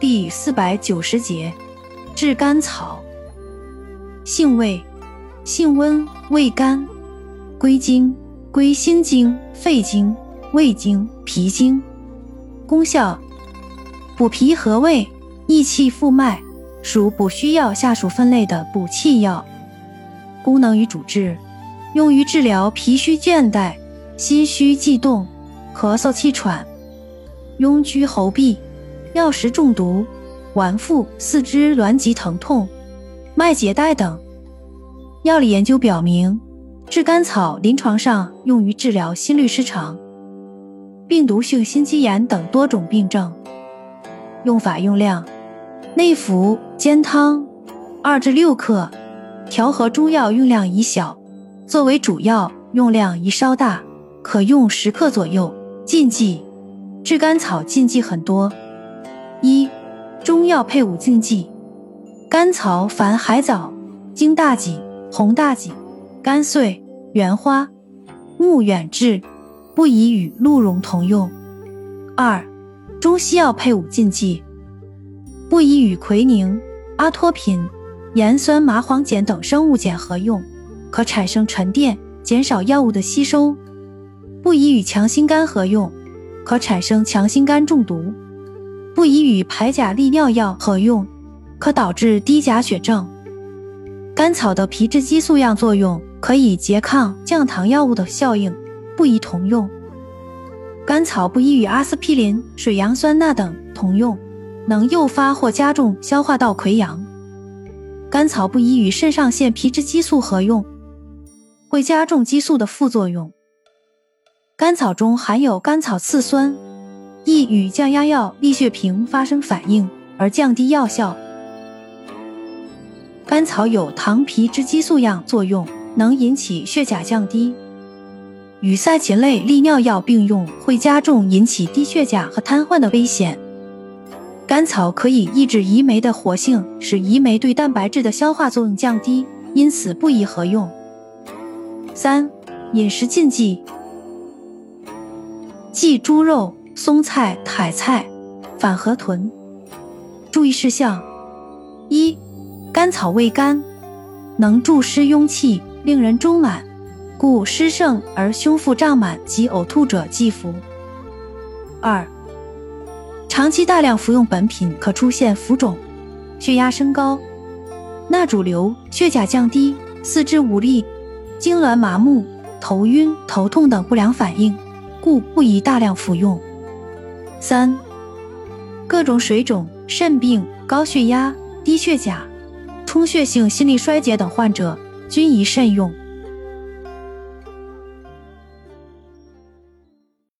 第四百九十节，炙甘草。性味：性温，味甘，归经：归心经、肺经、胃经、脾经。功效：补脾和胃，益气复脉，属补虚药下属分类的补气药。功能与主治：用于治疗脾虚倦怠、心虚悸动、咳嗽气喘、痈疽喉痹。药食中毒、脘腹、四肢挛急疼痛、脉结带等。药理研究表明，炙甘草临床上用于治疗心律失常、病毒性心肌炎等多种病症。用法用量：内服煎汤，二至六克，调和中药用量宜小，作为主药用量宜稍大，可用十克左右。禁忌：炙甘草禁忌很多。中药配伍禁忌：甘草凡海藻、荆大戟、红大戟、甘穗、原花、木远志，不宜与鹿茸同用。二、中西药配伍禁忌：不宜与奎宁、阿托品、盐酸麻黄碱等生物碱合用，可产生沉淀，减少药物的吸收；不宜与强心苷合用，可产生强心苷中毒。不宜与排钾利尿药合用，可导致低钾血症。甘草的皮质激素样作用可以拮抗降糖药物的效应，不宜同用。甘草不宜与阿司匹林、水杨酸钠等同用，能诱发或加重消化道溃疡。甘草不宜与肾上腺皮质激素合用，会加重激素的副作用。甘草中含有甘草次酸。易与降压药利血平发生反应而降低药效。甘草有糖皮质激素样作用，能引起血钾降低。与赛嗪类利尿药并用会加重引起低血钾和瘫痪的危险。甘草可以抑制胰酶的活性，使胰酶对蛋白质的消化作用降低，因此不宜合用。三、饮食禁忌：忌猪肉。松菜、海菜、反河豚。注意事项：一、甘草味甘，能助湿壅气，令人中满，故湿盛而胸腹胀满及呕吐者忌服。二、长期大量服用本品可出现浮肿、血压升高、钠主流、血钾降低、四肢无力、痉挛麻木、头晕、头痛等不良反应，故不宜大量服用。三、各种水肿、肾病、高血压、低血钾、充血性心力衰竭等患者均宜慎用。